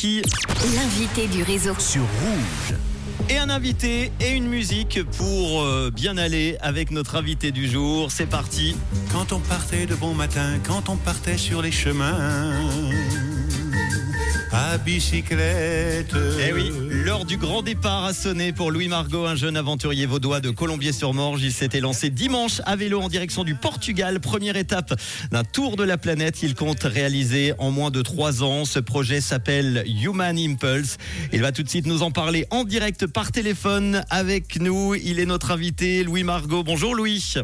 Qui L'invité du réseau. sur Rouge. Et un invité et une musique pour euh, bien aller avec notre invité du jour. C'est parti. Quand on partait de bon matin, quand on partait sur les chemins, à bicyclette. Eh oui, l'heure du grand départ a sonné pour Louis Margot, un jeune aventurier vaudois de Colombier-sur-Morge. Il s'était lancé dimanche à vélo en direction du Portugal. Première étape d'un tour de la planète. Il compte réaliser en moins de trois ans. Ce projet s'appelle Human Impulse. Il va tout de suite nous en parler en direct par téléphone avec nous. Il est notre invité, Louis Margot. Bonjour Louis.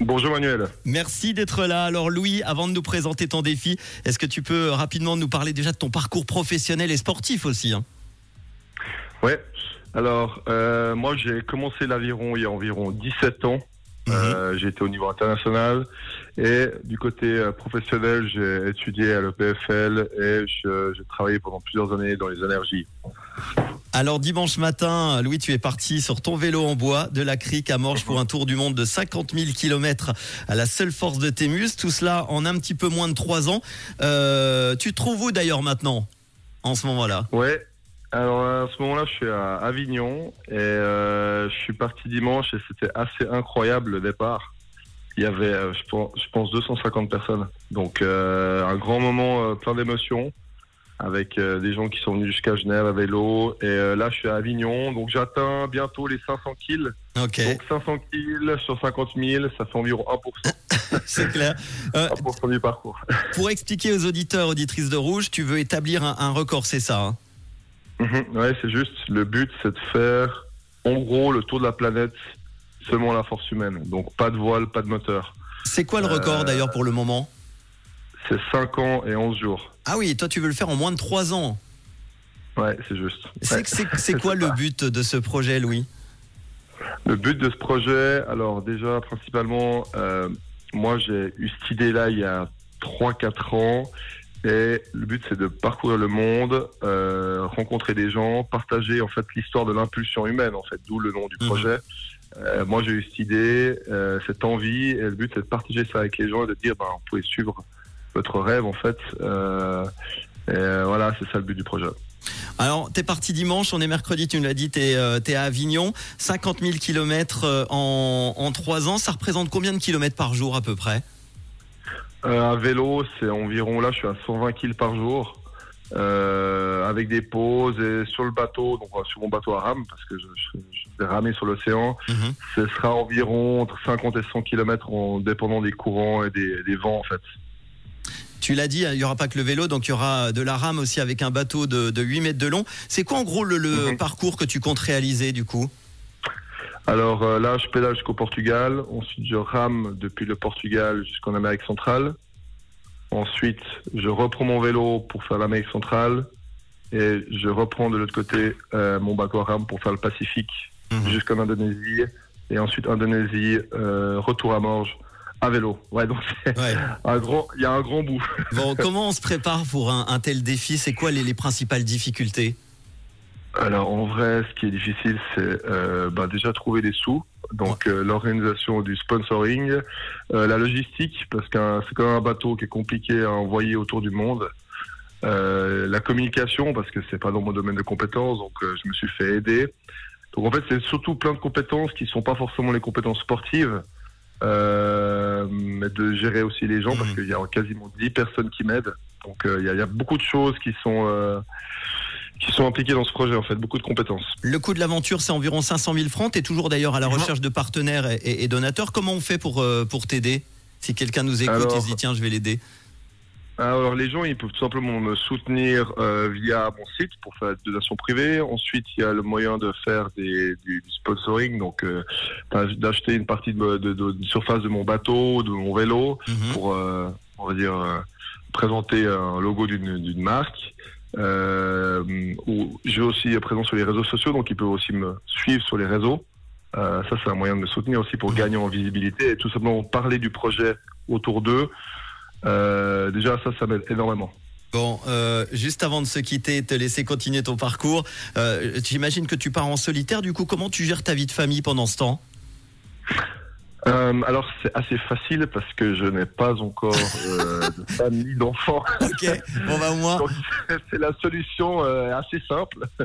Bonjour Manuel. Merci d'être là. Alors Louis, avant de nous présenter ton défi, est-ce que tu peux rapidement nous parler déjà de ton parcours professionnel et sportif aussi hein? Ouais. Alors, euh, moi, j'ai commencé l'aviron il y a environ 17 ans. Euh, j'ai été au niveau international et du côté euh, professionnel, j'ai étudié à l'EPFL et j'ai travaillé pendant plusieurs années dans les énergies. Alors dimanche matin, Louis, tu es parti sur ton vélo en bois de la crique à Morges pour un tour du monde de 50 000 km à la seule force de tes muscles. Tout cela en un petit peu moins de trois ans. Euh, tu te trouves où d'ailleurs maintenant, en ce moment-là? Ouais. Alors à ce moment-là, je suis à Avignon et euh, je suis parti dimanche et c'était assez incroyable le départ. Il y avait, euh, je pense, je pense 250 personnes. Donc un grand moment plein d'émotions avec euh, des gens qui sont venus jusqu'à Genève à vélo. Et euh, là, je suis à Avignon, donc j'atteins bientôt les 500 kills. Donc 500 kills sur 50 000, ça fait environ 1%, c'est clair. Euh, 1% du parcours. pour expliquer aux auditeurs, auditrices de Rouge, tu veux établir un, un record, c'est ça hein? Mhm, ouais, c'est juste. Le but, c'est de faire, en gros, le tour de la planète à la force humaine. Donc, pas de voile, pas de moteur. C'est quoi le record Euh, d'ailleurs pour le moment? C'est 5 ans et 11 jours. Ah oui, toi tu veux le faire en moins de trois ans. Ouais, c'est juste. C'est Ouais. c'est- c'est quoi le but de ce projet, Louis? Le but de ce projet, alors déjà, principalement, euh, moi, j'ai eu cette idée-là il y a 3-4 ans. Et le but, c'est de parcourir le monde, euh, rencontrer des gens, partager en fait l'histoire de l'impulsion humaine, en fait, d'où le nom du Mhm. projet. Euh, moi, j'ai eu cette idée, euh, cette envie, et le but, c'est de partager ça avec les gens et de dire, ben, vous pouvez suivre votre rêve, en fait. Euh, et euh, voilà, c'est ça le but du projet. Alors, t'es parti dimanche, on est mercredi, tu nous l'as dit, t'es euh, t'es à Avignon, 50 000 kilomètres en, en 3 ans, ça représente combien de kilomètres par jour à peu près? Euh, un vélo, c'est environ, là, je suis à 120 kills par jour, euh, avec des pauses et sur le bateau, donc sur mon bateau à rame, parce que je, je, je vais ramer sur l'océan, Mhm. ce sera environ entre 50 et 100 km en dépendant des courants et des, des vents, en fait. Tu l'as dit, il n'y aura pas que le vélo, donc il y aura de la rame aussi avec un bateau de, de 8 mètres de long. C'est quoi en gros le, le Mhm. parcours que tu comptes réaliser du coup? Alors euh, là, je pédale jusqu'au Portugal. Ensuite, je rame depuis le Portugal jusqu'en Amérique centrale. Ensuite, je reprends mon vélo pour faire l'Amérique centrale. Et je reprends de l'autre côté euh, mon bateau à rame pour faire le Pacifique Mhm. jusqu'en Indonésie. Et ensuite, Indonésie, euh, retour à Morges à vélo. Ouais, donc Ouais. il y a un grand bout. Bon, comment on se prépare pour un, un tel défi? C'est quoi les, les principales difficultés? Alors en vrai, ce qui est difficile, c'est euh, bah, déjà trouver des sous. Donc euh, l'organisation du sponsoring, euh, la logistique, parce que c'est quand même un bateau qui est compliqué à envoyer autour du monde. La communication, parce que c'est pas dans mon domaine de compétences, donc je me suis fait aider. Donc en fait, c'est surtout plein de compétences qui sont pas forcément les compétences sportives, euh, de gérer aussi les gens, parce Mhm. qu'il y a quasiment 10 personnes qui m'aident. Donc euh, il y, a- il y a beaucoup de choses qui sont euh, qui sont impliquées dans ce projet, en fait, beaucoup de compétences. Le coût de l'aventure, c'est environ 500 000 francs. Tu es toujours d'ailleurs à la Mhm. recherche de partenaires et, et- et donateurs. Comment on fait pour, euh, pour t'aider? Si quelqu'un nous écoute Alors- et se dit tiens, je vais l'aider. Alors les gens, ils peuvent tout simplement me soutenir euh, via mon site pour faire des donations privées. Ensuite, il y a le moyen de faire des, du, sponsoring, donc euh, d'acheter une partie de, de, de- de surface de mon bateau, de mon vélo, Mhm. pour, euh, on va dire, euh, présenter un logo d'une d'une marque. Euh, ou je vais aussi présent sur les réseaux sociaux, donc ils peuvent aussi me suivre sur les réseaux. Euh, ça, c'est un moyen de me soutenir aussi pour gagner en visibilité et tout simplement parler du projet autour d'eux. Euh, déjà, ça, ça m'aide énormément. Bon, euh, juste avant de se quitter, te laisser continuer ton parcours, euh, j'imagine que tu pars en solitaire. Du coup, comment tu gères ta vie de famille pendant ce temps? Euh, alors c'est assez facile parce que je n'ai pas encore euh, de femme ni d'enfant. Ok, bon bah au moins. C'est la solution euh, assez simple.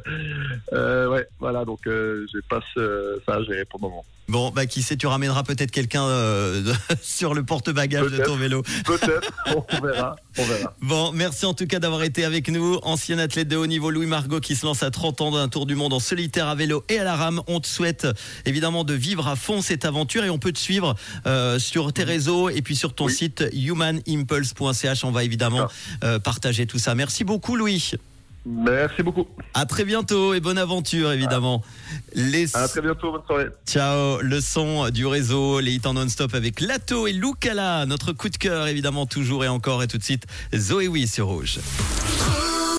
Euh, ouais, voilà, donc je passe ça à gérer pour le moment. Bon, bah qui sait, tu ramèneras peut-être quelqu'un sur le porte-bagages de ton vélo. Peut-être, on verra, on verra. Bon, merci en tout cas d'avoir été avec nous. Ancien athlète de haut niveau, Louis Margot, qui se lance à 30 ans d'un tour du monde en solitaire à vélo et à la rame. On te souhaite évidemment de vivre à fond cette aventure et on peut te suivre euh, sur tes réseaux et puis sur ton Oui. site humanimpulse.ch. On va évidemment euh, partager tout ça. Merci beaucoup, Louis. Merci beaucoup. À très bientôt et bonne aventure évidemment. Les... À très bientôt, bonne soirée. Ciao, le son du réseau, les hits en non-stop avec Lato et Lucala, notre coup de cœur évidemment toujours et encore et tout de suite Zoé Oui sur Rouge. Rouge.